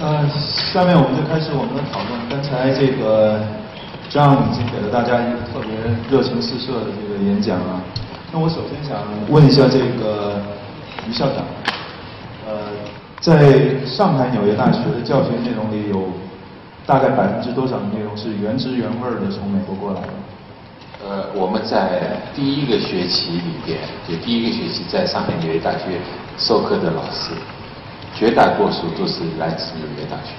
呃，下面我们就开始我们的讨论。刚才这个张已经给了大家一个特别热情四射的这个演讲啊。那我首先想问一下这个于校长，呃，在上海纽约大学的教学内容里有大概百分之多少的内容是原汁原味的从美国过来的？呃，我们在第一个学期里边，就第一个学期在上海纽约大学授课的老师。绝大多数都是来自纽约大学，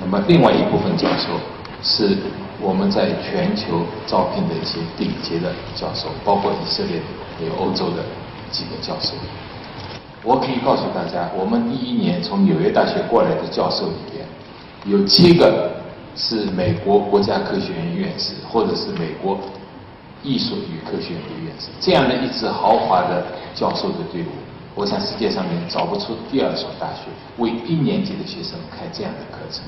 那么另外一部分教授是我们在全球招聘的一些顶级的教授，包括以色列还有欧洲的几个教授。我可以告诉大家，我们第一年从纽约大学过来的教授里边，有七个是美国国家科学院院士，或者是美国艺术与科学院院士，这样的一支豪华的教授的队伍。我想世界上面找不出第二所大学为一年级的学生开这样的课程，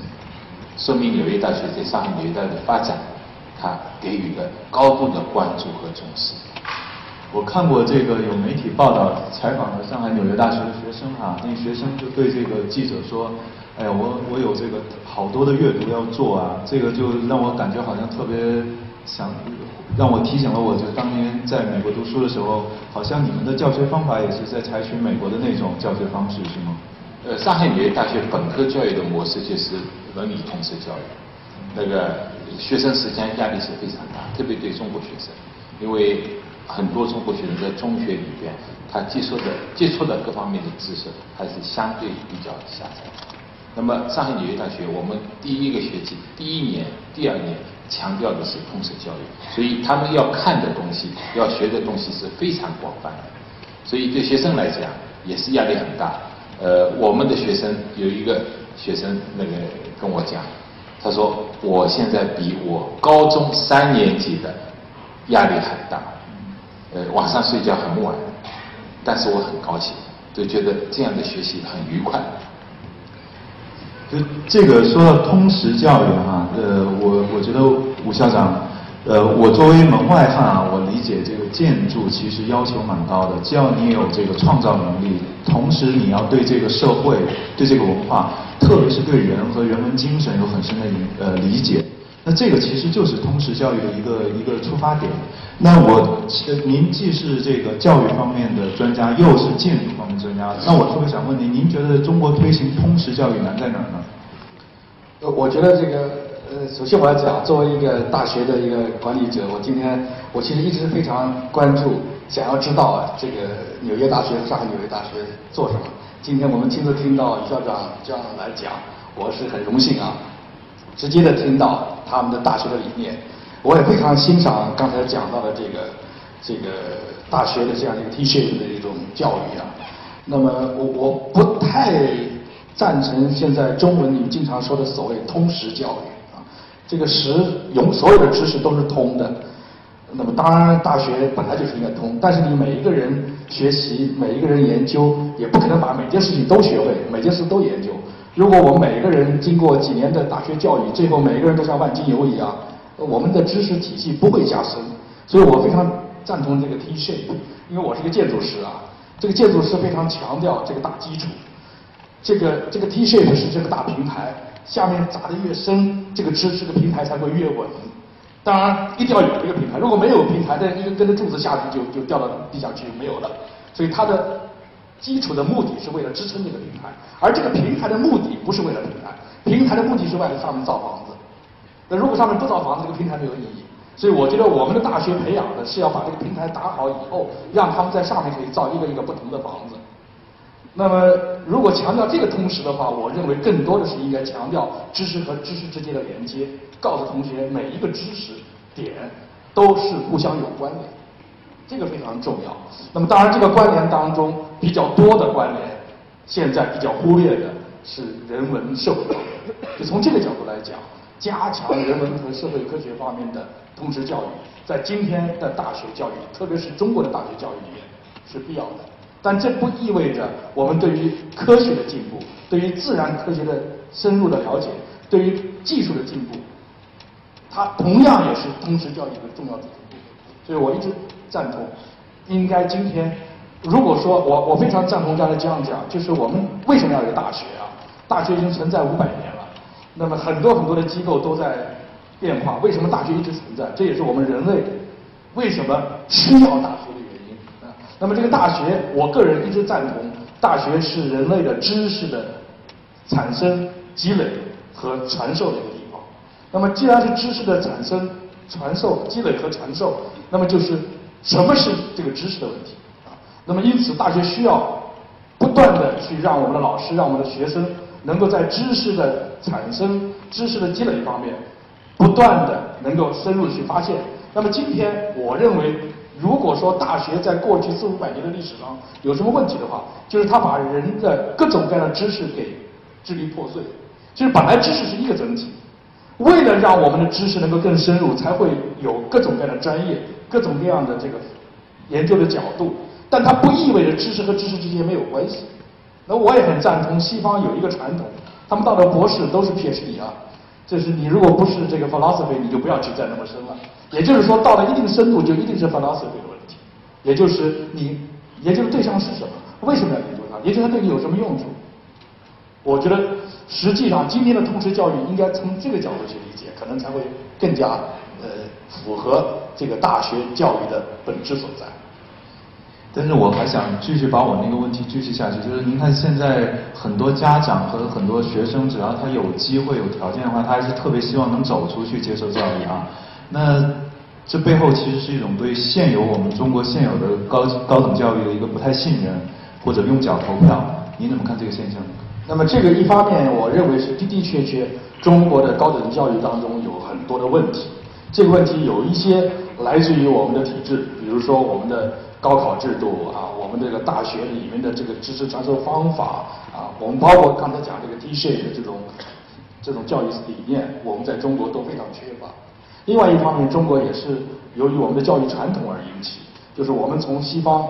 说明纽约大学在上海纽约大学的发展，它给予了高度的关注和重视。我看过这个有媒体报道采访了上海纽约大学的学生哈，那学生就对这个记者说：“哎呀，我我有这个好多的阅读要做啊，这个就让我感觉好像特别。”想让我提醒了我，就当年在美国读书的时候，好像你们的教学方法也是在采取美国的那种教学方式，是吗？呃，上海纽约大学本科教育的模式就是文理通识教育，那个学生时间压力是非常大，特别对中国学生，因为很多中国学生在中学里边，他接触的接触的各方面的知识还是相对比较狭窄。那么上海纽约大学，我们第一个学期、第一年、第二年。强调的是通识教育，所以他们要看的东西、要学的东西是非常广泛的，所以对学生来讲也是压力很大。呃，我们的学生有一个学生那个跟我讲，他说我现在比我高中三年级的压力很大，呃，晚上睡觉很晚，但是我很高兴，就觉得这样的学习很愉快。就这个说到通识教育哈，呃，我我觉得吴校长，呃，我作为门外汉啊，我理解这个建筑其实要求蛮高的，只要你有这个创造能力，同时你要对这个社会、对这个文化，特别是对人和人文精神有很深的呃理解。那这个其实就是通识教育的一个一个出发点。那我，您既是这个教育方面的专家，又是建筑方面专家，那我特别想问您，您觉得中国推行通识教育难在哪儿呢？呃，我觉得这个，呃，首先我要讲，作为一个大学的一个管理者，我今天我其实一直非常关注，想要知道，这个纽约大学、上海纽约大学做什么。今天我们亲自听到校长这样来讲，我是很荣幸啊。直接的听到他们的大学的理念，我也非常欣赏刚才讲到的这个这个大学的这样一个 T shape 的一种教育啊。那么我我不太赞成现在中文你们经常说的所谓通识教育啊。这个识永所有的知识都是通的，那么当然大学本来就是应该通，但是你每一个人学习，每一个人研究，也不可能把每件事情都学会，每件事都研究。如果我们每个人经过几年的大学教育，最后每个人都像万金油一样，我们的知识体系不会加深。所以我非常赞同这个 T shape，因为我是一个建筑师啊。这个建筑师非常强调这个大基础，这个这个 T shape 是这个大平台，下面砸的越深，这个知识的平台才会越稳。当然一定要有这个平台，如果没有平台，这一根根的柱子下去就就掉到地下去没有了。所以它的。基础的目的是为了支撑这个平台，而这个平台的目的不是为了平台，平台的目的是为了上面造房子。那如果上面不造房子，这个平台没有意义。所以我觉得我们的大学培养的是要把这个平台打好以后，让他们在上面可以造一个一个不同的房子。那么如果强调这个同时的话，我认为更多的是应该强调知识和知识之间的连接，告诉同学每一个知识点都是互相有关联。这个非常重要。那么，当然，这个关联当中比较多的关联，现在比较忽略的是人文社会方面。就从这个角度来讲，加强人文和社会科学方面的通识教育，在今天的大学教育，特别是中国的大学教育里面是必要的。但这不意味着我们对于科学的进步，对于自然科学的深入的了解，对于技术的进步，它同样也是通识教育的重要组成部分。所以我一直。赞同，应该今天，如果说我我非常赞同刚才这样讲，就是我们为什么要有大学啊？大学已经存在五百年了，那么很多很多的机构都在变化。为什么大学一直存在？这也是我们人类为什么需要大学的原因啊。那么这个大学，我个人一直赞同，大学是人类的知识的产生、积累和传授的一个地方。那么既然是知识的产生、传授、积累和传授，那么就是什么是这个知识的问题啊？那么因此，大学需要不断的去让我们的老师、让我们的学生能够在知识的产生、知识的积累方面，不断的能够深入去发现。那么今天，我认为，如果说大学在过去四五百年的历史上有什么问题的话，就是它把人的各种各样的知识给支离破碎。就是本来知识是一个整体。为了让我们的知识能够更深入，才会有各种各样的专业、各种各样的这个研究的角度。但它不意味着知识和知识之间没有关系。那我也很赞同西方有一个传统，他们到了博士都是 PhD 啊，就是你如果不是这个 philosophy，你就不要去再那么深了。也就是说，到了一定深度，就一定是 philosophy 的问题。也就是你研究的对象是什么？为什么要研究它？研究它对你有什么用处？我觉得。实际上，今天的通识教育应该从这个角度去理解，可能才会更加呃符合这个大学教育的本质所在。但是我还想继续把我那个问题继续下去，就是您看现在很多家长和很多学生，只要他有机会、有条件的话，他还是特别希望能走出去接受教育啊。那这背后其实是一种对现有我们中国现有的高高等教育的一个不太信任，或者用脚投票。您怎么看这个现象？那么这个一方面，我认为是的的确确中国的高等教育当中有很多的问题。这个问题有一些来自于我们的体制，比如说我们的高考制度啊，我们这个大学里面的这个知识传授方法啊，我们包括刚才讲这个 T-shape 的这种这种教育理念，我们在中国都非常缺乏。另外一方面，中国也是由于我们的教育传统而引起，就是我们从西方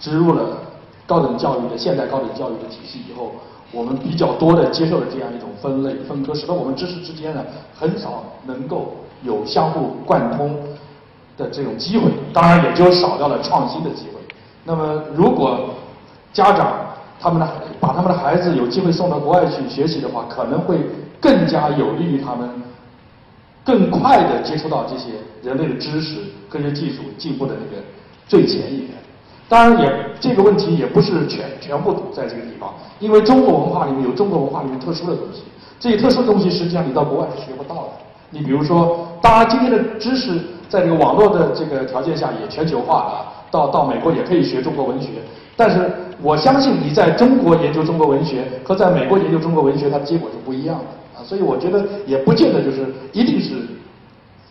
植入了高等教育的现代高等教育的体系以后。我们比较多的接受了这样一种分类分割，使得我们知识之间呢很少能够有相互贯通的这种机会，当然也就少掉了创新的机会。那么，如果家长他们的把他们的孩子有机会送到国外去学习的话，可能会更加有利于他们更快的接触到这些人类的知识、科学技术进步的那个最前沿。当然也这个问题也不是全全部堵在这个地方，因为中国文化里面有中国文化里面特殊的东西，这些特殊的东西实际上你到国外是学不到的。你比如说，当然今天的知识在这个网络的这个条件下也全球化了，到到美国也可以学中国文学，但是我相信你在中国研究中国文学和在美国研究中国文学，它的结果是不一样的啊，所以我觉得也不见得就是一定是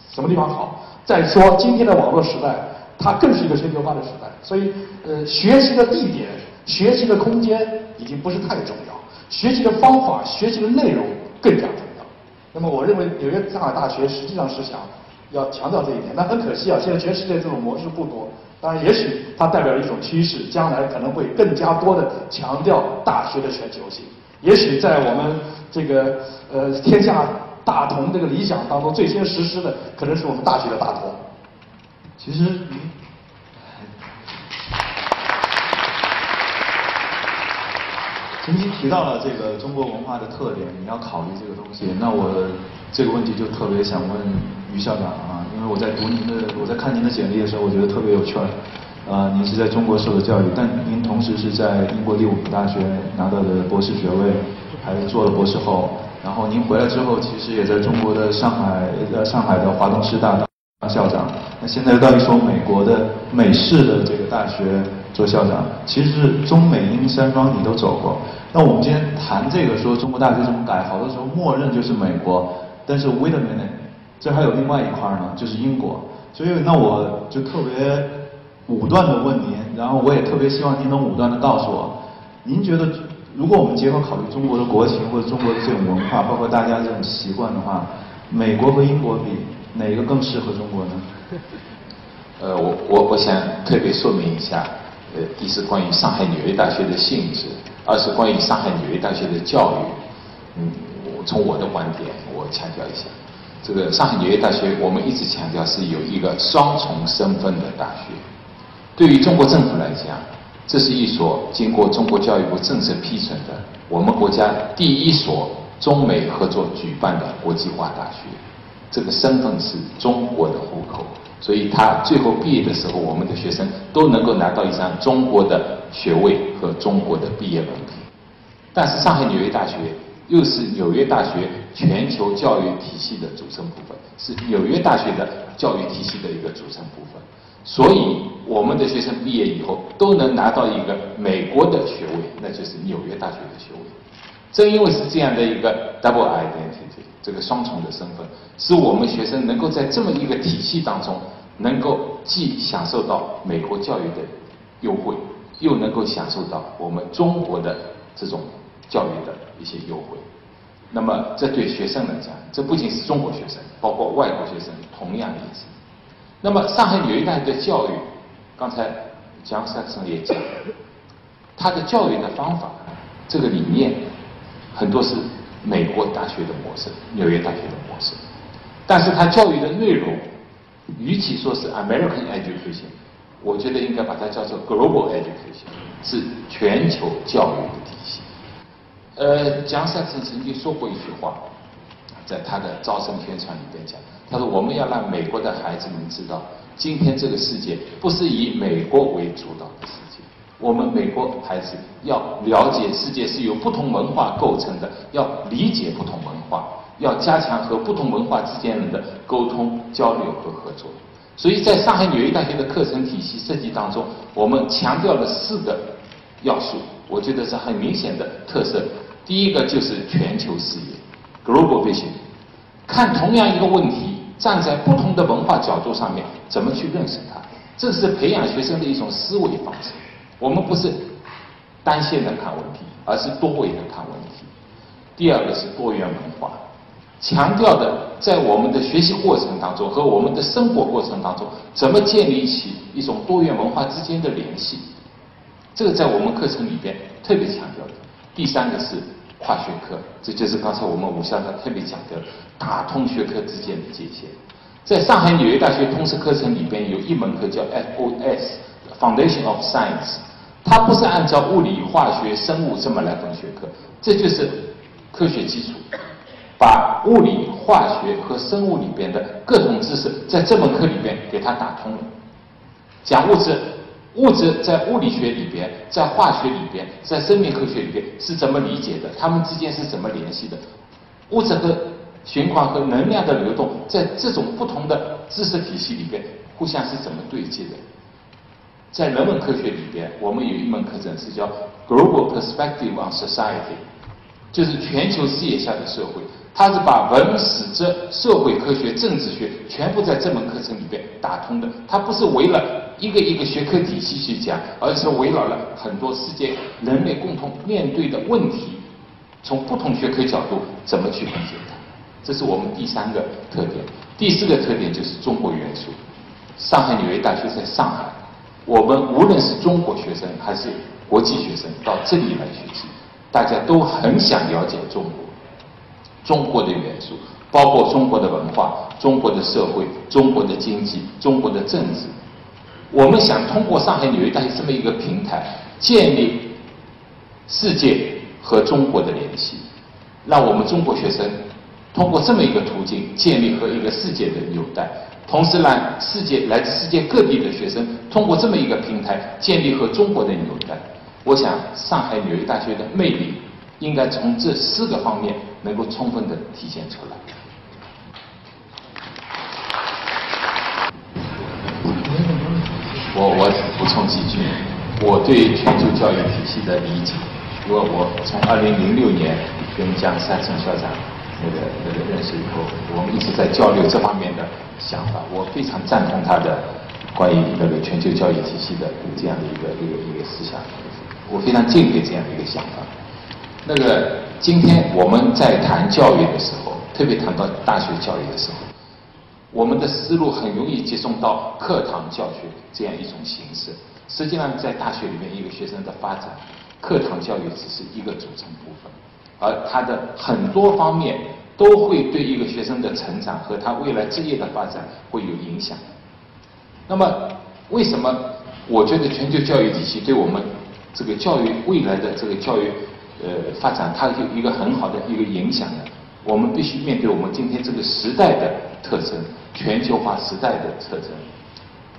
什么地方好。再说今天的网络时代。它更是一个全球化的时代，所以呃，学习的地点、学习的空间已经不是太重要，学习的方法、学习的内容更加重要。那么，我认为纽约上海大学实际上是想要强调这一点，但很可惜啊，现在全世界这种模式不多。当然，也许它代表一种趋势，将来可能会更加多的强调大学的全球性。也许在我们这个呃天下大同这个理想当中，最先实施的可能是我们大学的大同。其实，曾经提到了这个中国文化的特点，你要考虑这个东西。那我这个问题就特别想问于校长啊，因为我在读您的，我在看您的简历的时候，我觉得特别有趣儿。啊，您是在中国受的教育，但您同时是在英国利物浦大学拿到的博士学位，还做了博士后。然后您回来之后，其实也在中国的上海，呃，上海的华东师大当。校长，那现在又到一所美国的美式的这个大学做校长，其实是中美英三方你都走过。那我们今天谈这个说中国大学怎么改，好多时候默认就是美国，但是 wait a minute，这还有另外一块呢，就是英国。所以那我就特别武断的问您，然后我也特别希望您能武断的告诉我，您觉得如果我们结合考虑中国的国情或者中国的这种文化，包括大家这种习惯的话，美国和英国比？哪一个更适合中国呢？呃，我我我想特别说明一下，呃，一是关于上海纽约大学的性质，二是关于上海纽约大学的教育。嗯，我从我的观点，我强调一下，这个上海纽约大学，我们一直强调是有一个双重身份的大学。对于中国政府来讲，这是一所经过中国教育部正式批准的我们国家第一所中美合作举办的国际化大学，这个身份是中国的户口，所以他最后毕业的时候，我们的学生都能够拿到一张中国的学位和中国的毕业文凭。但是上海纽约大学又是纽约大学全球教育体系的组成部分，是纽约大学的教育体系的一个组成部分。所以，我们的学生毕业以后都能拿到一个美国的学位，那就是纽约大学的学位。正因为是这样的一个 double identity，这个双重的身份，使我们学生能够在这么一个体系当中，能够既享受到美国教育的优惠，又能够享受到我们中国的这种教育的一些优惠。那么，这对学生来讲，这不仅是中国学生，包括外国学生同样也是。那么，上海纽约大学的教育，刚才江先生也讲，他的教育的方法，这个理念，很多是美国大学的模式，纽约大学的模式，但是他教育的内容，与其说是 American education，我觉得应该把它叫做 global education，是全球教育的体系。呃，江先生曾经说过一句话，在他的招生宣传里边讲。他说：“我们要让美国的孩子们知道，今天这个世界不是以美国为主导的世界。我们美国孩子要了解世界是由不同文化构成的，要理解不同文化，要加强和不同文化之间的沟通、交流和合作。所以在上海纽约大学的课程体系设计当中，我们强调了四个要素，我觉得是很明显的特色。第一个就是全球视野 （global vision），看同样一个问题。”站在不同的文化角度上面，怎么去认识它？这是培养学生的一种思维方式。我们不是单线的看问题，而是多维的看问题。第二个是多元文化，强调的在我们的学习过程当中和我们的生活过程当中，怎么建立起一种多元文化之间的联系？这个在我们课程里边特别强调的。第三个是。跨学科，这就是刚才我们武校长特别讲的，打通学科之间的界限。在上海纽约大学通识课程里边，有一门课叫 FOS Foundation of Science），它不是按照物理、化学、生物这么来分学科，这就是科学基础，把物理、化学和生物里边的各种知识，在这门课里边给它打通了，讲物质。物质在物理学里边，在化学里边，在生命科学里边是怎么理解的？它们之间是怎么联系的？物质和循环和能量的流动，在这种不同的知识体系里边，互相是怎么对接的？在人文科学里边，我们有一门课程是叫 Global Perspective on Society，就是全球视野下的社会。它是把文史哲、社会科学、政治学全部在这门课程里边打通的。它不是为了一个一个学科体系去讲，而是围绕了很多世界人类共同面对的问题，从不同学科角度怎么去理解它。这是我们第三个特点。第四个特点就是中国元素。上海纽约大学在上海，我们无论是中国学生还是国际学生到这里来学习，大家都很想了解中国。中国的元素包括中国的文化、中国的社会、中国的经济、中国的政治。我们想通过上海纽约大学这么一个平台，建立世界和中国的联系，让我们中国学生通过这么一个途径建立和一个世界的纽带，同时让世界来自世界各地的学生通过这么一个平台建立和中国的纽带。我想，上海纽约大学的魅力。应该从这四个方面能够充分的体现出来。我我补充几句，我对全球教育体系的理解，因为我从二零零六年跟江山成校长那个那个认识以后，我们一直在交流这方面的想法。我非常赞同他的关于那个全球教育体系的这样的一个一个一个思想，我非常敬佩这样的一个想法。那个，今天我们在谈教育的时候，特别谈到大学教育的时候，我们的思路很容易集中到课堂教学这样一种形式。实际上，在大学里面，一个学生的发展，课堂教育只是一个组成部分，而他的很多方面都会对一个学生的成长和他未来职业的发展会有影响。那么，为什么我觉得全球教育体系对我们这个教育未来的这个教育呃发展，它有一个很好的一个影响呢。我们必须面对我们今天这个时代的特征，全球化时代的特征。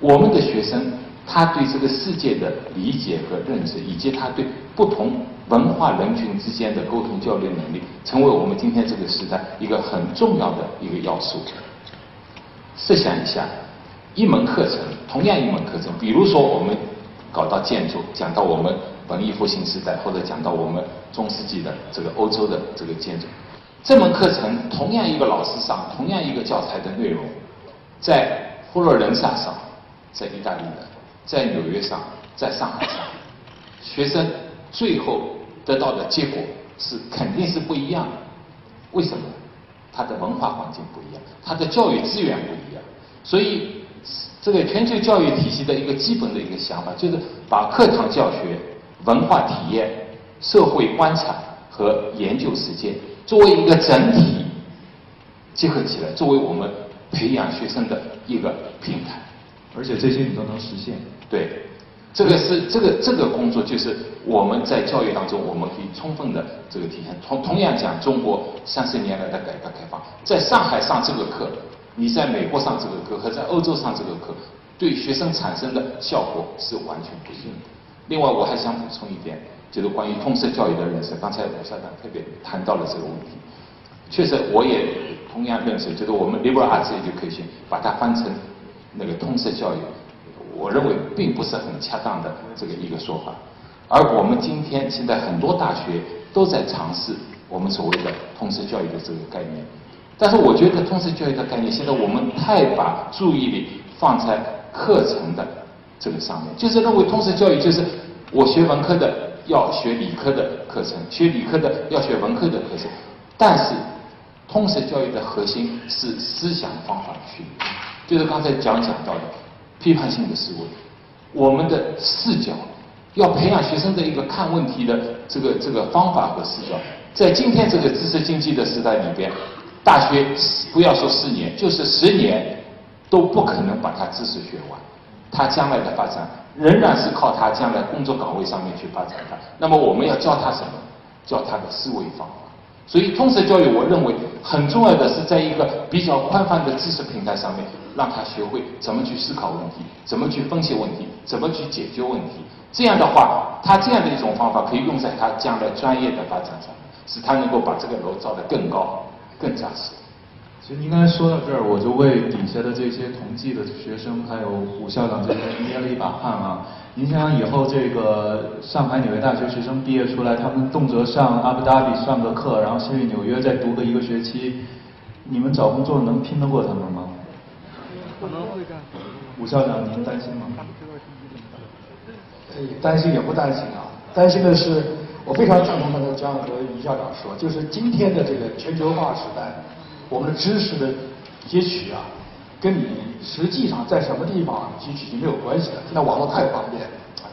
我们的学生他对这个世界的理解和认知，以及他对不同文化人群之间的沟通交流能力，成为我们今天这个时代一个很重要的一个要素。设想一下，一门课程，同样一门课程，比如说我们搞到建筑，讲到我们文艺复兴时代，或者讲到我们中世纪的这个欧洲的这个建筑，这门课程同样一个老师上，同样一个教材的内容，在佛罗伦萨上，在意大利的，在纽约上，在上海上，学生最后得到的结果是肯定是不一样的。为什么？它的文化环境不一样，它的教育资源不一样，所以这个全球教育体系的一个基本的一个想法，就是把课堂教学、文化体验、社会观察和研究实践作为一个整体结合起来，作为我们培养学生的一个平台。而且这些你都能实现。对。这个是这个这个工作，就是我们在教育当中，我们可以充分的这个体现。同同样讲，中国三十年来的改革开放，在上海上这个课，你在美国上这个课和在欧洲上这个课，对学生产生的效果是完全不一样的。另外，我还想补充一点，就是关于通识教育的认识。刚才吴校长特别谈到了这个问题，确实我也同样认识，就是我们 liberal arts education 把它翻成那个通识教育。我认为并不是很恰当的这个一个说法，而我们今天现在很多大学都在尝试我们所谓的通识教育的这个概念，但是我觉得通识教育的概念现在我们太把注意力放在课程的这个上面，就是认为通识教育就是我学文科的要学理科的课程，学理科的要学文科的课程，但是通识教育的核心是思想方法的训练，就是刚才讲讲到的。批判性的思维，我们的视角要培养学生的一个看问题的这个这个方法和视角。在今天这个知识经济的时代里边，大学不要说四年，就是十年都不可能把他知识学完。他将来的发展仍然是靠他将来工作岗位上面去发展的。那么我们要教他什么？教他的思维方法。所以通识教育，我认为很重要的是在一个比较宽泛的知识平台上面，让他学会怎么去思考问题，怎么去分析问题，怎么去解决问题。这样的话，他这样的一种方法可以用在他将来专业的发展上，使他能够把这个楼造得更高、更扎实。其实您刚才说到这儿，我就为底下的这些同济的学生，还有武校长这边捏了一把汗啊。您想想以后这个上海纽约大学学生毕业出来，他们动辄上阿布达比上个课，然后先去纽约再读个一个学期，你们找工作能拼得过他们吗？可能会干。武校长，您担心吗？担心也不担心啊，担心的是，我非常赞同刚才江和于校长说，就是今天的这个全球化时代，我们的知识的汲取啊。跟你实际上在什么地方汲取是没有关系的。现在网络太方便，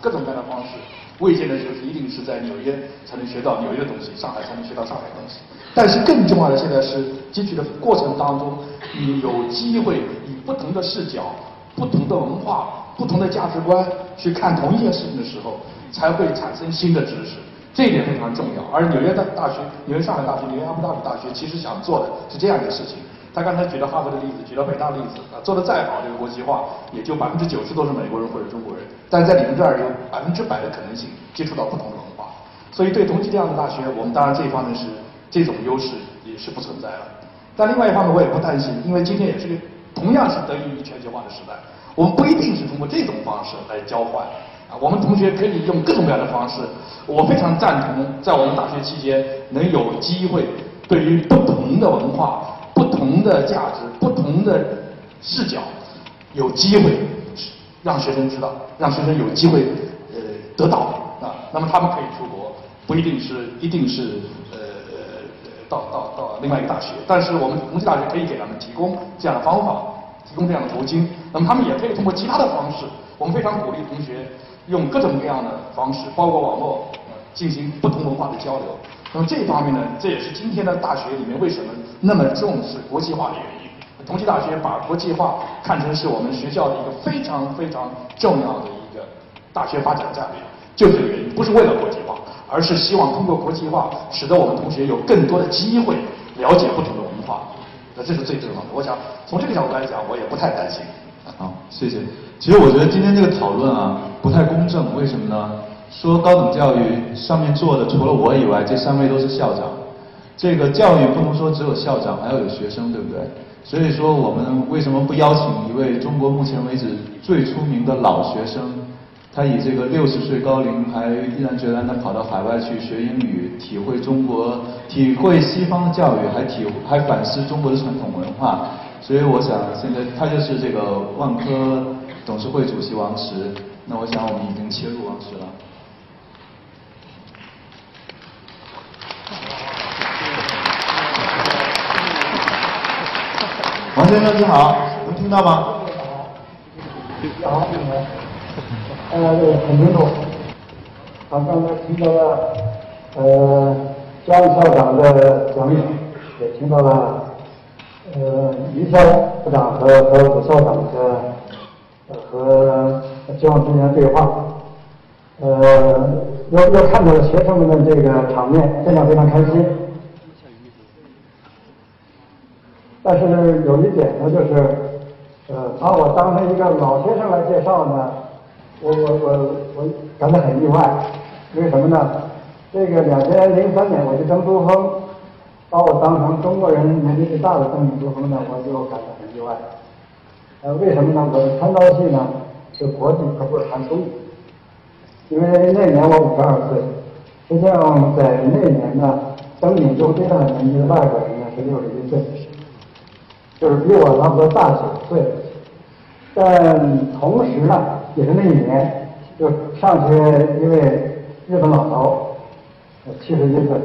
各种各样的方式，未见得就是一定是在纽约才能学到纽约的东西，上海才能学到上海的东西。但是更重要的现在是汲取的过程当中，你有机会以不同的视角、不同的文化、不同的价值观去看同一件事情的时候，才会产生新的知识。这一点非常重要。而纽约大大学、纽约上海大学、纽约阿布达比大学其实想做的是这样一个事情。他刚才举了哈佛的例子，举了北大的例子，啊，做的再好，这个国际化也就百分之九十都是美国人或者中国人，但在你们这儿有百分之百的可能性接触到不同的文化，所以对同济这样的大学，我们当然这一方面是这种优势也是不存在了。但另外一方面我也不担心，因为今天也是个同样是得益于全球化的时代，我们不一定是通过这种方式来交换，我们同学可以用各种各样的方式，我非常赞同在我们大学期间能有机会对于不同的文化。不同的价值，不同的视角，有机会让学生知道，让学生有机会呃得到啊。那么他们可以出国，不一定是一定是呃到到到另外一个大学，但是我们同济大学可以给他们提供这样的方法，提供这样的途径。那么他们也可以通过其他的方式，我们非常鼓励同学用各种各样的方式，包括网络进行不同文化的交流。那么这一方面呢，这也是今天的大学里面为什么那么重视国际化的原因。同济大学把国际化看成是我们学校的一个非常非常重要的一个大学发展战略，就这个原因，不是为了国际化，而是希望通过国际化，使得我们同学有更多的机会了解不同的文化。那这是最重要的。我想从这个角度来讲，我也不太担心。好，谢谢。其实我觉得今天这个讨论啊不太公正，为什么呢？说高等教育上面坐的除了我以外，这三位都是校长。这个教育不能说只有校长，还要有学生，对不对？所以说我们为什么不邀请一位中国目前为止最出名的老学生？他以这个六十岁高龄还毅然决然地跑到海外去学英语，体会中国、体会西方的教育，还体还反思中国的传统文化。所以我想现在他就是这个万科董事会主席王石。那我想我们已经切入王石了。王先生你好，能听到吗？好，呃，很清楚。他刚才听到了，呃，江校长的讲演，也听到了，呃，于校长和和武校长的和江同学对话，呃，又又看到了学生们的这个场面，非常非常开心。但是有一点呢，就是，呃，把我当成一个老学生来介绍呢，我我我我感到很意外。为什么呢？这个两千零三年我去登珠峰，把我当成中国人年纪最大的登顶珠峰呢，我就感到很意外。呃，为什么呢？我的穿刀戏呢是国际，可不是传统。因为那年我五十二岁，实际上在那年呢，登顶洲最大的年纪的外国人呢是六十一岁。就是比我差不多大九岁，但同时呢，也是那一年，就上去一位日本老头，七十一岁，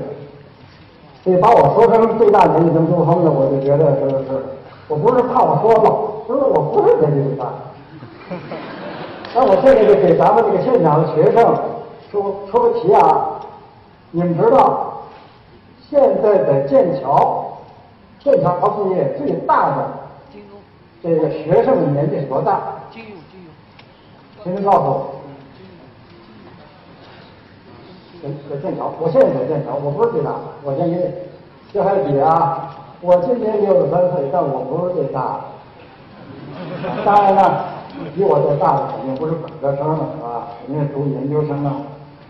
所以把我说成最大年纪登珠峰的，我就觉得是是，我不是怕我说老，是我不是年纪最大。那我现在就给咱们这个现场的学生出出个题啊，你们知道现在的剑桥？剑桥毕业最大的这个学生的年纪是多大？金庸，金庸。请您告诉我。在在剑桥，我现在在剑桥，我不是最大的，我先给你这还比啊！我今年六十三岁，但我不是最大的。当然了，比我再大的肯定不是本科生了，是吧？肯定是读研究生啊，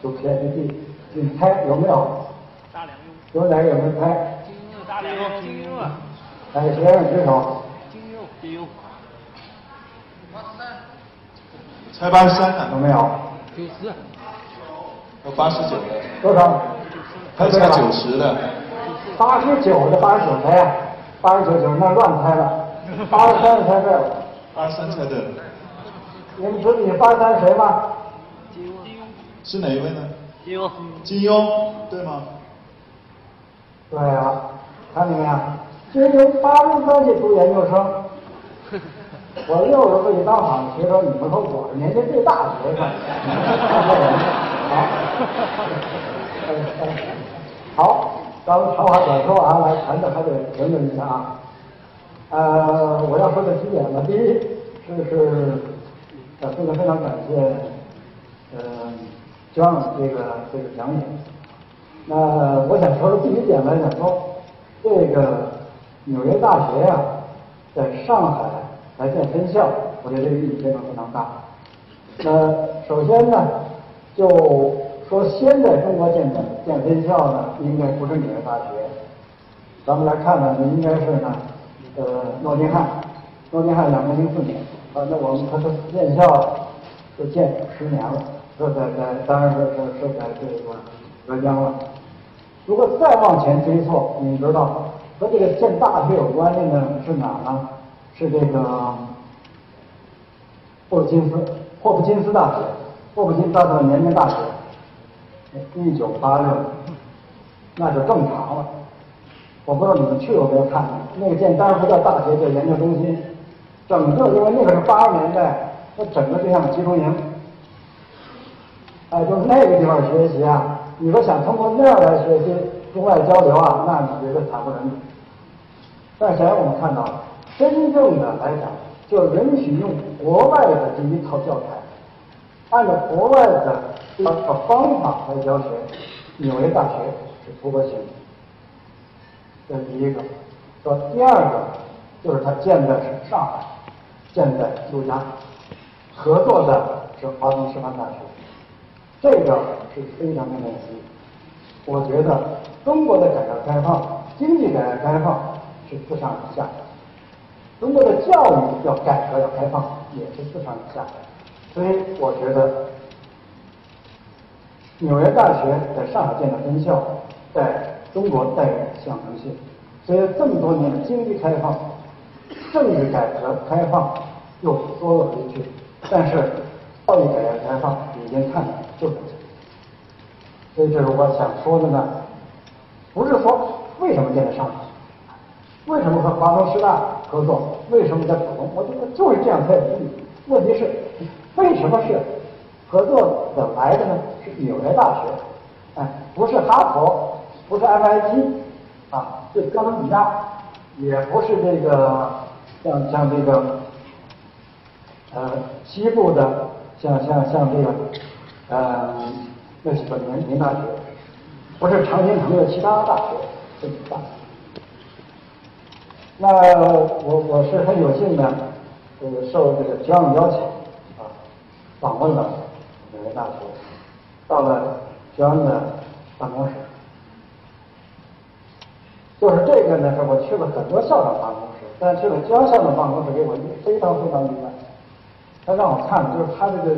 读 PhD。你猜有没有？大梁有哪个有没有猜？大梁金庸啊！哎，学生举手。金庸，金庸。八十三。才八十三呢，有没有？九十。有八十九的。多少？还差九十的。八十九的八十九猜呀？八十九九那乱猜了。八十三猜对了。八十三猜对了。你们知道你八十三谁吗？金庸。是哪一位呢？金庸。金庸，对吗？对啊。看见没有？金庸八十三岁读研究生，我六十岁当场学生，你们说我是年纪最大的学生。好，好，咱们长话短说啊，来谈谈还得评论一下啊。呃，我要说的几点呢？第一，是是，呃，非常非常感谢，呃，姜这个这个讲演。那我想说的第一点来讲说。这个纽约大学呀，在上海来建分校，我觉得这个意义非常非常大。那首先呢，就说先在中国建建分校呢，应该不是纽约大学。咱们来看看，应该是呢，呃，诺丁汉，诺丁汉两千零四年，啊，那我们它的建校就建十年了，是在在当然是是是在这个浙江了。如果再往前追溯，你知道和这个建大学有关的呢是哪呢？是这个霍普金斯，霍普金斯大学，霍普金斯大学年年大学，一九八六，那就更长了。我不知道你们去过没有看过那个建，当然不叫大学，叫研究中心。整个因为那个是八十年代，那整个就像集中营，哎，就那个地方学习啊。你说想通过那样来学习中外交流啊，那你觉得惨不忍睹？但是我们看到，真正的来讲，就允许用国外的这一套教材，按照国外的这个方法来教学，纽约大学是突破性的。这是第一个。说第二个就是他建的是上海，建在陆家，合作的是华东师范大学，这个是非常非常有意义。我觉得中国的改革开放，经济改革开放是自上而下的，中国的教育要改革要开放也是自上而下的，所以我觉得纽约大学在上海建的分校，在中国带有象征性。所以这么多年的经济开放、政治改革开放又缩了回去，但是教育改革开放已经看到就在这。所以这是我想说的呢，不是说为什么建在上海，为什么和华东师大合作，为什么在浦东，我觉得就是这样才有意义。问题是为什么是合作的来的呢？是纽约大学，哎，不是哈佛，不是 MIT。啊，这哥伦比亚也不是这个像像这个呃西部的，像像像这个呃那几个名名大学，不是常青藤的其他大学这么大。那我我是很有幸的，这个受这个教育邀请，访问了纽约大学，到了教育的办公室。就是这个呢，是我去了很多校长办公室，但去了江校长办公室，给我一非常非常意外。他让我看，就是他这个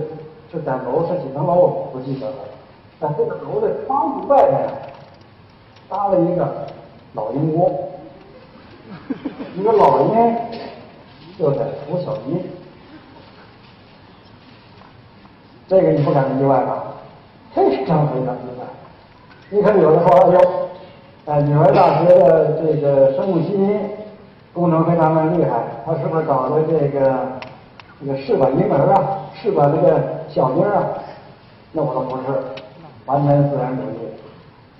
这在楼是几层楼，我不记得了。在这个楼的窗户外面搭了一个老鹰窝，一个老鹰就在孵小鹰。这个你不感到意外吧？非常非常意外。你看有的说，哎呦。哎，女儿大学的这个生物基因工程非常的厉害，他是不是搞的这个这个试管婴儿啊，试管这个小婴啊？那我说不是，完全自然主义，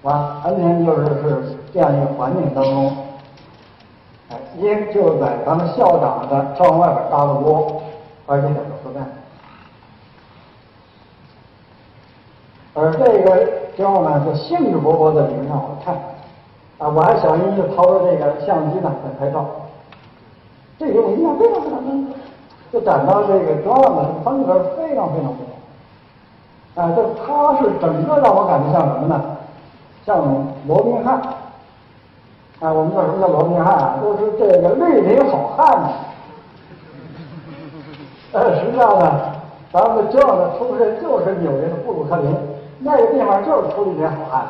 完完全就是是这样一个环境当中，哎，鹰就在咱们校长的窗外边搭了窝，而且两个孵蛋，而这个教呢就兴致勃勃的领让我看。啊，我还小心就掏出这个相机呢，在拍照。这个我印象非常非常深，就感到这个庄的这个风格非常非常不同。啊，这他是整个让我感觉像什么呢？像罗宾汉。啊，我们叫什么叫罗宾汉啊？就是这个绿林好汉呢。呃，实际上呢，咱们的庄的出身就是纽约的布鲁克林，那个地方就是出一点好汉。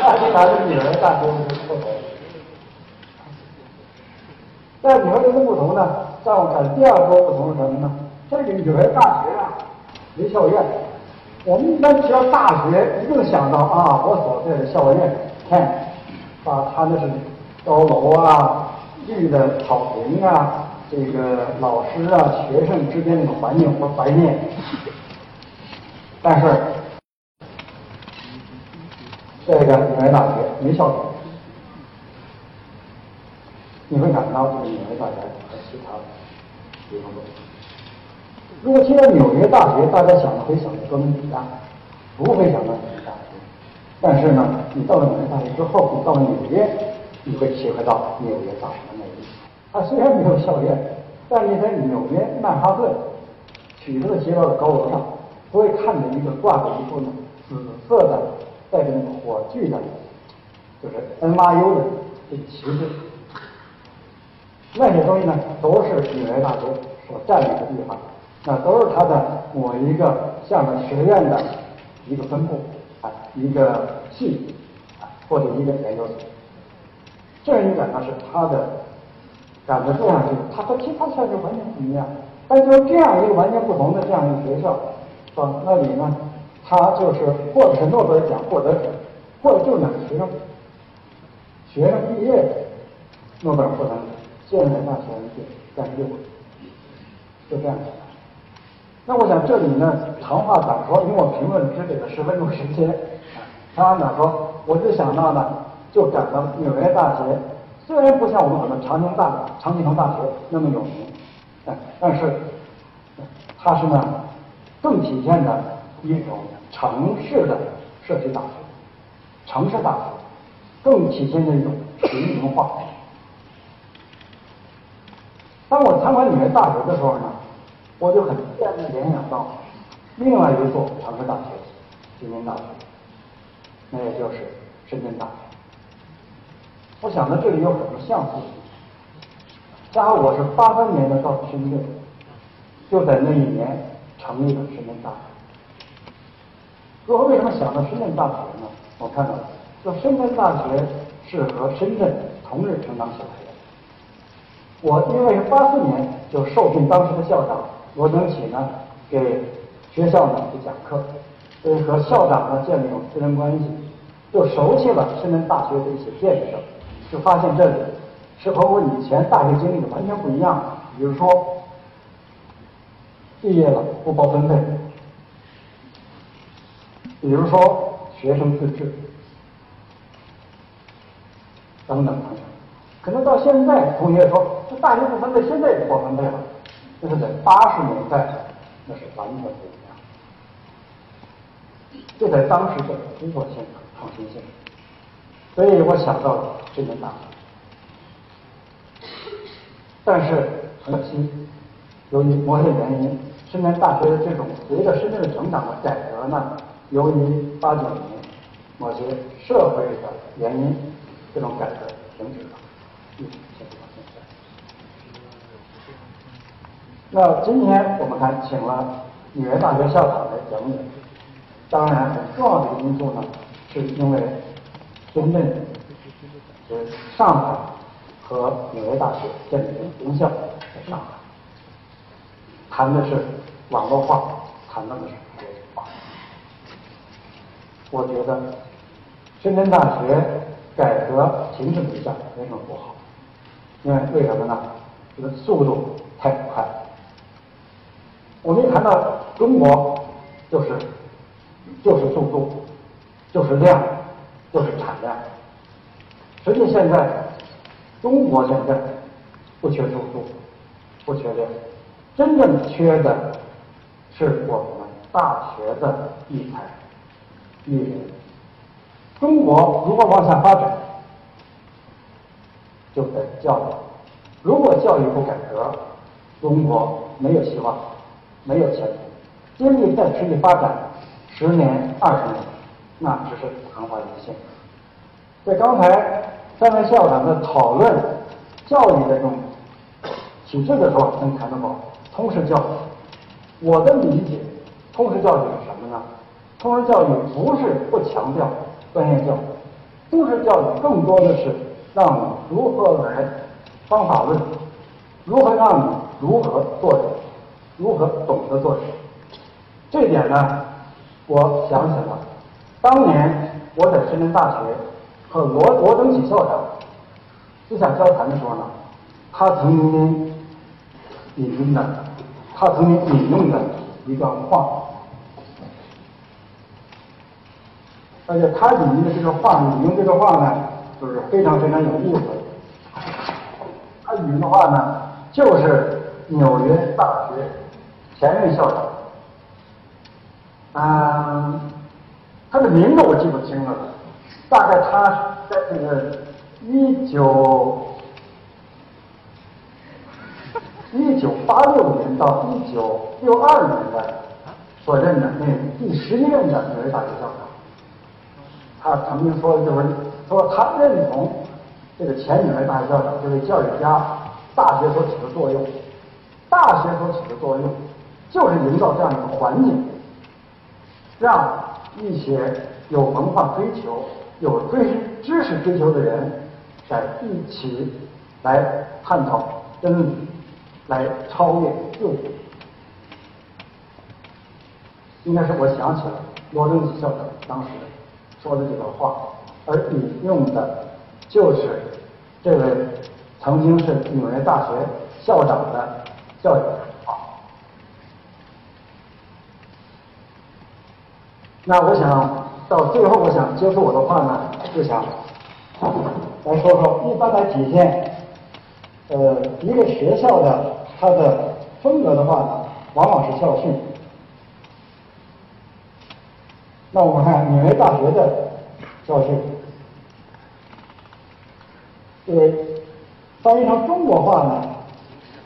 那就拿着女儿大学不同，但你说这个不同呢？在我看第二波不同是什么呢？这个纽约大学啊，没校院。我们一般提到大学，一定想到啊，我所在的校院，看，啊，它那是高楼啊，绿的草坪啊，这个老师啊，学生之间那个环境和怀念。但是。这个纽约大学没校长，你会感到这个纽约大学和其他的地方不同。如果提到纽约大学，大家想的会想到哥伦比亚，不会想到纽约大学。但是呢，你到了纽约大学之后，你到了纽约，你会体会到纽约大学的魅力。它虽然没有校院，但你在纽约曼哈顿许多的街道的高楼上，都会看见一个挂着一副呢紫色的。带着那个火炬的，就是 NYU 的这旗帜，那些东西呢，都是纽约大学所占领的地方，那都是它的某一个下面学院的一个分部啊，一个系啊，或者一个研究所。这样一点呢是它的感觉这样就它和其他校区完全不一样。但就这样一个完全不同的这样一个学校，到那里呢？他就是，或者是诺贝尔奖获得者，或者就两个学生，学生毕业，诺贝尔获得者，现在大学就干六个，就这样。那我想这里呢，长话短说，因为我评论只给了十分钟时间。长话短说，我就想到呢，就感到纽约大学虽然不像我们很多常青大、常青藤大学那么有名，但但是它是呢。更体现的一种城市的社区大学，城市大学更体现的一种平民化。当我参观纽约大学的时候呢，我就很自然的联想到另外一座城市大学——吉林大学，那也就是深圳大学。我想到这里有很多相似性。然后我是八三年的到深圳，就在那一年成立了深圳大学。我为什么想到深圳大学呢？我看到了，说深圳大学是和深圳同日成长起来的。我因为八四年就受聘当时的校长罗登启呢，给学校呢去讲课，所以和校长呢建立了私人关系，就熟悉了深圳大学的一些建设，就发现这里是和我以前大学经历的完全不一样的。比如说，毕业了不包分配，比如说学生自治，等等等等。可能到现在，同学说这大学不分配，现在也不包分配了。这是在八十年代，那是完全不一样。这在当时的突破性、创新性，所以我想到了深圳大学。但是很可惜，由于某些原因，深圳大学的这种随着深圳的成长的改革呢，由于八九年某些社会的原因，这种改革停止了。那今天我们还请了纽约大学校长来讲演，当然很重要的一个因素呢，是因为深圳是上海和纽约大学建立的分校在上海，谈的是网络化，谈到的是国际化。我觉得深圳大学改革停滞一下没什么不好？因为为什么呢？这个速度太快。我们一谈到中国，就是就是速度，就是量，就是产量。实际现在中国现在不缺速度，不缺量，真正缺的是我们大学的育才育人。中国如果往下发展，就在教育。如果教育不改革，中国没有希望。没有前途，经济再持续发展十年、二十年，那只是昙花一现。在刚才三位校长在讨论教育的这种体制的时候，能谈到过通识教育。我的理解，通识教育是什么呢？通识教育不是不强调专业教育，通识教育更多的是让你如何来方法论，如何让你如何做人。如何懂得做人？这点呢，我想起了当年我在深圳大学和罗罗登启校长私下交谈的时候呢，他曾经引用的，他曾经引用的一段话，而且他引用的这个话，引用这个话呢，就是非常非常有意思。他引用的话呢，就是纽约大学。前任校长，嗯，他的名字我记不清了，大概他在这个一九一九八六年到一九六二年的所任的那第十一任的纽约大学校长，他曾经说就是说他认同这个前纽约大学校长这位教育家，大学所起的作用，大学所起的作用。就是营造这样一个环境，让一些有文化追求、有追知识追求的人在一起来探讨真理，来超越自我。应该是我想起了罗登启校长当时说的这个话，而引用的就是这位曾经是纽约大学校长的教育。那我想到最后，我想结束我的话呢，就想来说说一般来体现，呃，一个学校的它的风格的话呢，往往是校训。那我们看纽约大学的教训，这个翻译成中国话呢，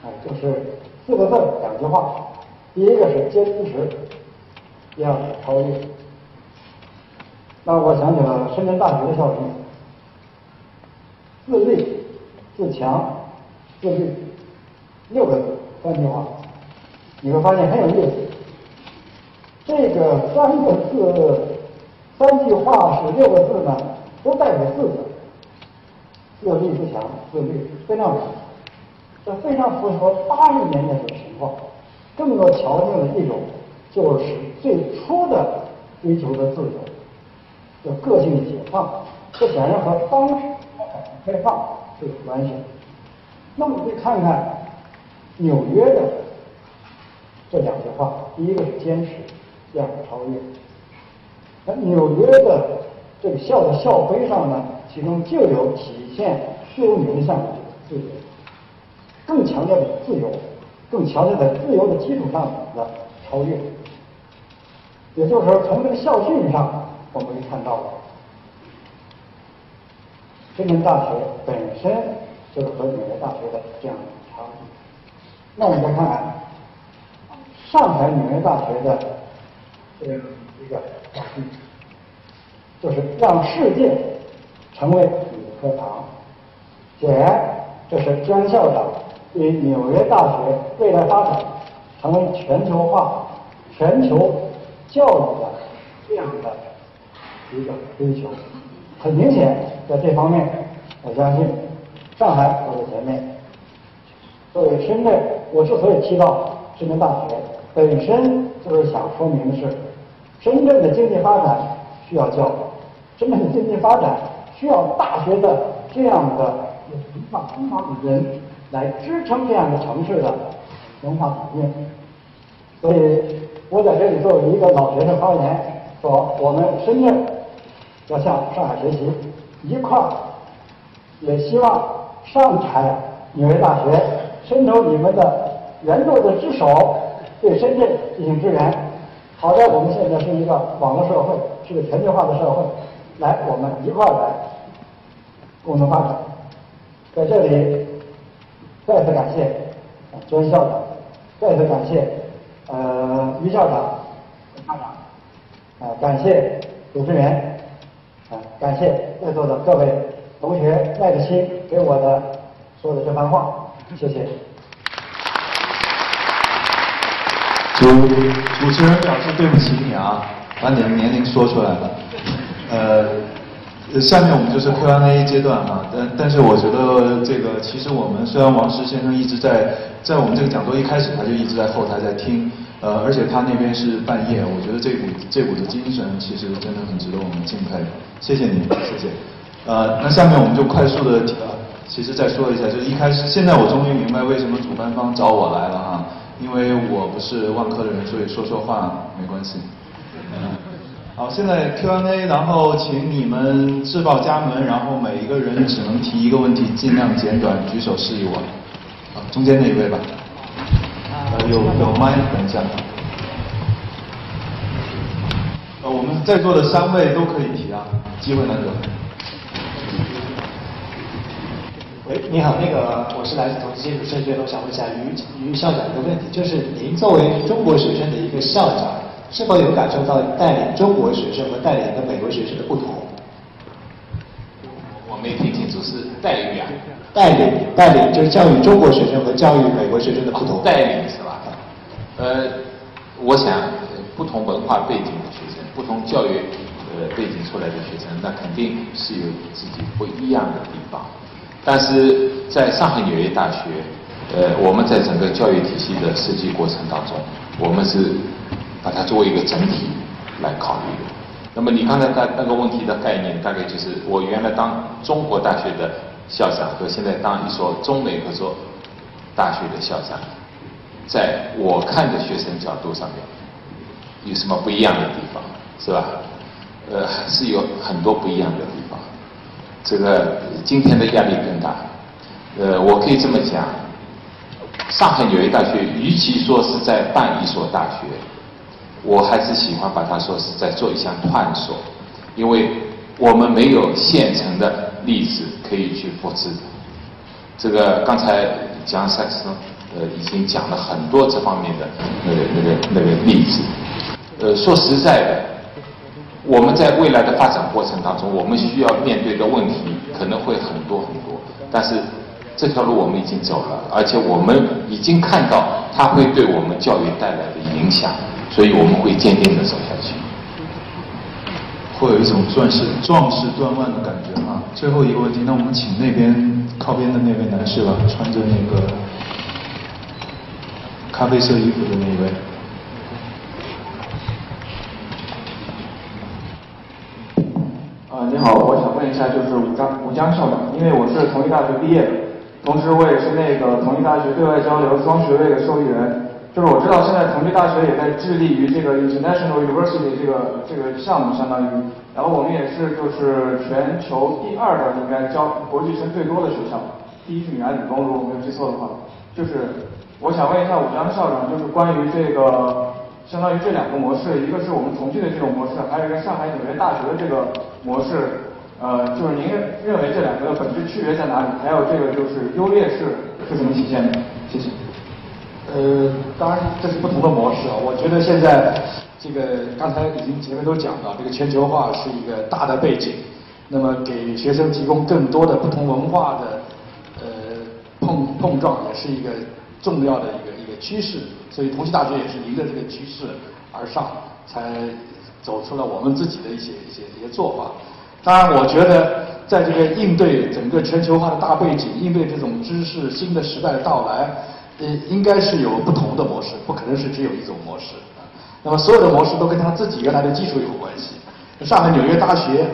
哎，就是四个字两句话，第一个是坚持，第二个是超越。那我想起了深圳大学的校训：自立、自强、自律，六个字三句话，你会发现很有意思。这个三个字、三句话是六个字呢，都带着“自”字。自立自强，自律非常好，这非常符合八十年代的情况。更多条件的一种，就是最初的追求的自由，叫个性解放。这显然和当时开放是有关系的。那么，再看看纽约的这两句话：第一个是坚持，第二个超越。那纽约的这个校的校徽上呢？其中就有体现虚无名相的自由，更强调的自由，更强调在自由的基础上的超越。也就是说，从这个校训上，我们可以看到，深圳大学本身就是和纽约大学的这样的差异。那我们再看看上海纽约大学的这样一个教训，就是让世界。成为你的课堂，显然这是姜校长对纽约大学未来发展成为全球化、全球教育的这样的一个追求。很明显，在这方面，我相信上海走在前面。作为深圳，我之所以提到深圳大学，本身就是想说明的是，深圳的经济发展需要教育，深圳的经济发展。需要大学的这样的文化风貌的人来支撑这样的城市的文化底蕴。所以我在这里作为一个老学生发言，说我们深圳要向上海学习，一块儿也希望上海纽约大学伸出你们的援助的之手，对深圳进行支援。好在我们现在是一个网络社会，是个全球化的社会。来，我们一块儿来共同发展。在这里，再次感谢周校长，再次感谢呃于校长、校长，啊，感谢主持人，啊，感谢在座的各位同学耐着心给我的说的这番话，谢谢。主主持人表示对不起你啊，把你的年龄说出来了。呃，下面我们就是 Q&A 阶段啊，但但是我觉得这个其实我们虽然王石先生一直在在我们这个讲座一开始他就一直在后台在听，呃，而且他那边是半夜，我觉得这股这股的精神其实真的很值得我们敬佩，谢谢你，谢谢。呃，那下面我们就快速的，其实再说一下，就是一开始现在我终于明白为什么主办方找我来了哈，因为我不是万科的人，所以说说话没关系。好，现在 Q&A，然后请你们自报家门，然后每一个人只能提一个问题，尽量简短，举手示意我。好，中间那一位吧。呃，有有麦，等一下。呃，我们在座的三位都可以提啊，机会难得。喂，你好，那个我是来自同济建筑设计院，我想问一下于于校长一个问题，就是您作为中国学生的一个校长。是否有感受到带领中国学生和带领的美国学生的不同？我没听清楚，是带领啊？带领带领就是教育中国学生和教育美国学生的不同。带领是吧？呃，我想不同文化背景的学生，不同教育呃背景出来的学生，那肯定是有自己不一样的地方。但是在上海纽约大学，呃，我们在整个教育体系的设计过程当中，我们是。把它作为一个整体来考虑的。那么你刚才那那个问题的概念，大概就是我原来当中国大学的校长和现在当一所中美合作大学的校长，在我看的学生角度上面，有什么不一样的地方，是吧？呃，是有很多不一样的。这个今天的压力更大。呃，我可以这么讲，上海纽约大学与其说是在办一所大学。我还是喜欢把它说是在做一项探索，因为我们没有现成的例子可以去复制。这个刚才讲赛斯呃已经讲了很多这方面的那个那个那个例子。呃，说实在的，我们在未来的发展过程当中，我们需要面对的问题可能会很多很多，但是这条路我们已经走了，而且我们已经看到它会对我们教育带来的影响，所以我们会坚定的走下去。会有一种壮士壮士断腕的感觉啊！最后一个问题，那我们请那边靠边的那位男士吧，穿着那个咖啡色衣服的那位。你好，我想问一下，就是武江武江校长，因为我是同济大学毕业的，同时我也是那个同济大学对外交流双学位的受益人。就是我知道现在同济大学也在致力于这个 International University 这个这个项目，相当于，然后我们也是就是全球第二的应该教国际生最多的学校，第一是米兰理工，如果没有记错的话。就是我想问一下武江校长，就是关于这个相当于这两个模式，一个是我们重庆的这种模式，还有一个上海纽约大学的这个模式，呃，就是您认为这两个的本质区别在哪里？还有这个就是优劣势是怎么体现的？谢谢。呃，当然这是不同的模式啊。我觉得现在这个刚才已经前面都讲到，这个全球化是一个大的背景，那么给学生提供更多的不同文化的呃碰碰撞，也是一个重要的一趋势。所以同济大学也是迎着这个趋势而上，才走出了我们自己的一些一些一些做法。当然，我觉得在这个应对整个全球化的大背景，应对这种知识新的时代的到来。呃，应该是有不同的模式，不可能是只有一种模式。那么所有的模式都跟他自己原来的基础有关系。上海纽约大学，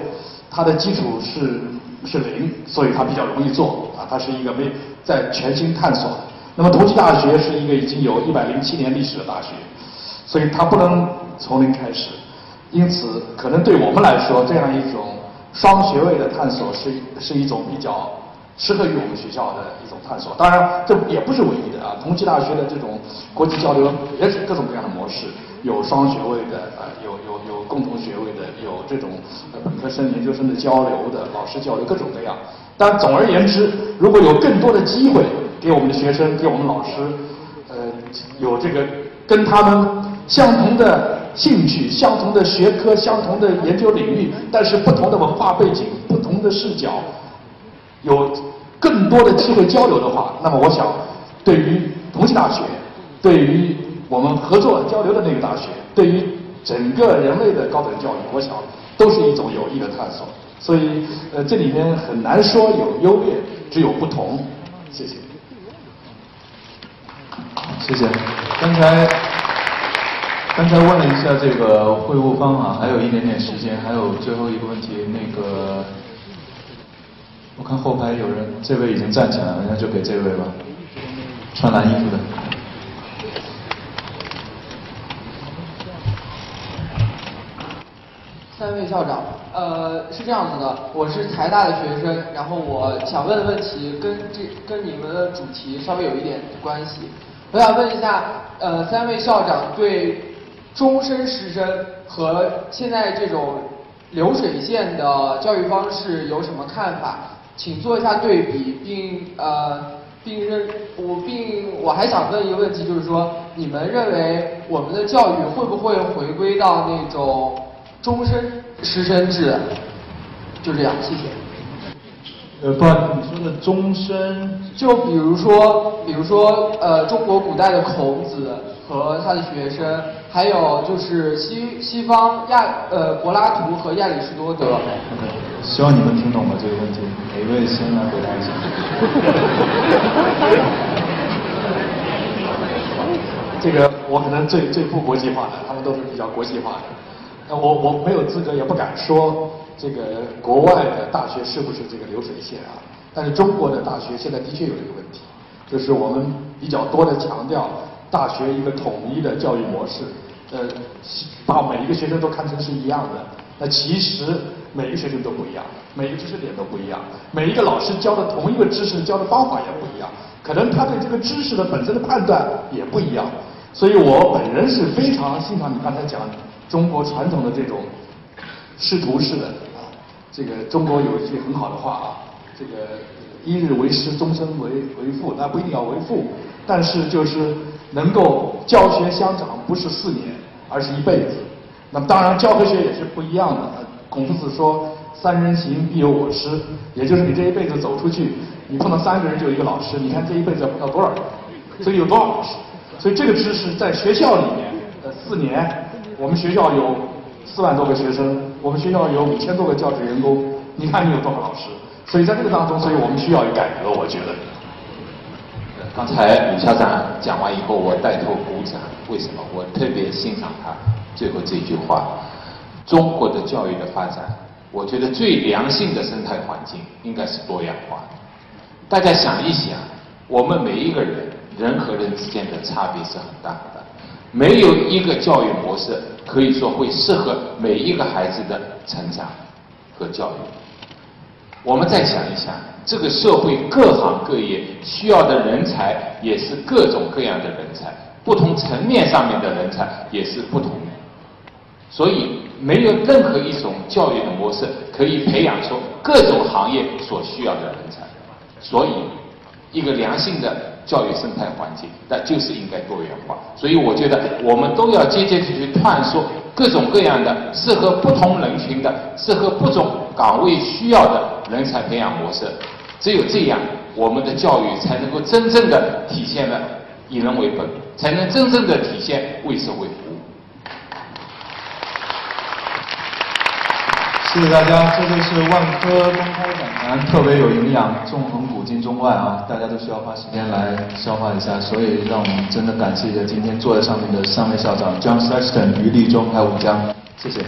它的基础是是零，所以它比较容易做啊。它是一个没在全新探索。那么同济大学是一个已经有一百零七年历史的大学，所以它不能从零开始。因此，可能对我们来说，这样一种双学位的探索是是一种比较。适合于我们学校的一种探索，当然这也不是唯一的啊。同济大学的这种国际交流也是各种各样的模式，有双学位的啊，有有有共同学位的，有这种本科生、研究生的交流的，老师交流各种各样。但总而言之，如果有更多的机会给我们的学生、给我们老师，呃，有这个跟他们相同的兴趣、相同的学科、相同的研究领域，但是不同的文化背景、不同的视角。有更多的机会交流的话，那么我想，对于同济大学，对于我们合作交流的那个大学，对于整个人类的高等教育，我想都是一种有益的探索。所以，呃，这里面很难说有优劣，只有不同。谢谢。谢谢。刚才刚才问了一下这个会务方啊，还有一点点时间，还有最后一个问题，那个。我看后排有人，这位已经站起来了，那就给这位吧，穿蓝衣服的。三位校长，呃，是这样子的，我是财大的学生，然后我想问的问题跟这跟你们的主题稍微有一点关系。我想问一下，呃，三位校长对终身师生和现在这种流水线的教育方式有什么看法？请做一下对比，并呃，并认我，并我还想问一个问题，就是说，你们认为我们的教育会不会回归到那种终身师生制？就这样，谢谢。呃，不，你说的终身，就比如说，比如说，呃，中国古代的孔子和他的学生，还有就是西西方亚呃柏拉图和亚里士多德。OK，希望你们听懂了这个问题。哪一位先来回答一下？这个我可能最最不国际化的，他们都是比较国际化的。那我我没有资格，也不敢说这个国外的大学是不是这个流水线啊？但是中国的大学现在的确有这个问题，就是我们比较多的强调大学一个统一的教育模式，呃，把每一个学生都看成是一样的。那其实。每一个学生都不一样，每一个知识点都不一样，每一个老师教的同一个知识教的方法也不一样，可能他对这个知识的本身的判断也不一样。所以我本人是非常欣赏你刚才讲中国传统的这种师徒式的啊。这个中国有一句很好的话啊，这个一日为师，终身为为父，那不一定要为父，但是就是能够教学相长，不是四年，而是一辈子。那么当然教科学也是不一样的。孔夫子说：“三人行，必有我师。”也就是你这一辈子走出去，你碰到三个人就有一个老师。你看这一辈子要碰到多少人？所以有多少老师？所以这个知识在学校里面，呃，四年，我们学校有四万多个学生，我们学校有五千多个教职员工。你看你有多少老师？所以在这个当中，所以我们需要有改革。我觉得，刚才李校长讲完以后，我带头鼓掌。为什么？我特别欣赏他最后这句话。中国的教育的发展，我觉得最良性的生态环境应该是多样化的。大家想一想，我们每一个人，人和人之间的差别是很大的，没有一个教育模式可以说会适合每一个孩子的成长和教育。我们再想一想，这个社会各行各业需要的人才也是各种各样的人才，不同层面上面的人才也是不同的，所以。没有任何一种教育的模式可以培养出各种行业所需要的人才，所以一个良性的教育生态环境，那就是应该多元化。所以我觉得我们都要积极去探索各种各样的适合不同人群的、适合不同岗位需要的人才培养模式。只有这样，我们的教育才能够真正的体现了以人为本，才能真正的体现为社会服务。谢谢大家，这就是万科公开讲坛，特别有营养，纵横古今中外啊，大家都需要花时间来消化一下，所以让我们真的感谢一下今天坐在上面的三位校长 John Sexton、于立忠还有吴江，谢谢。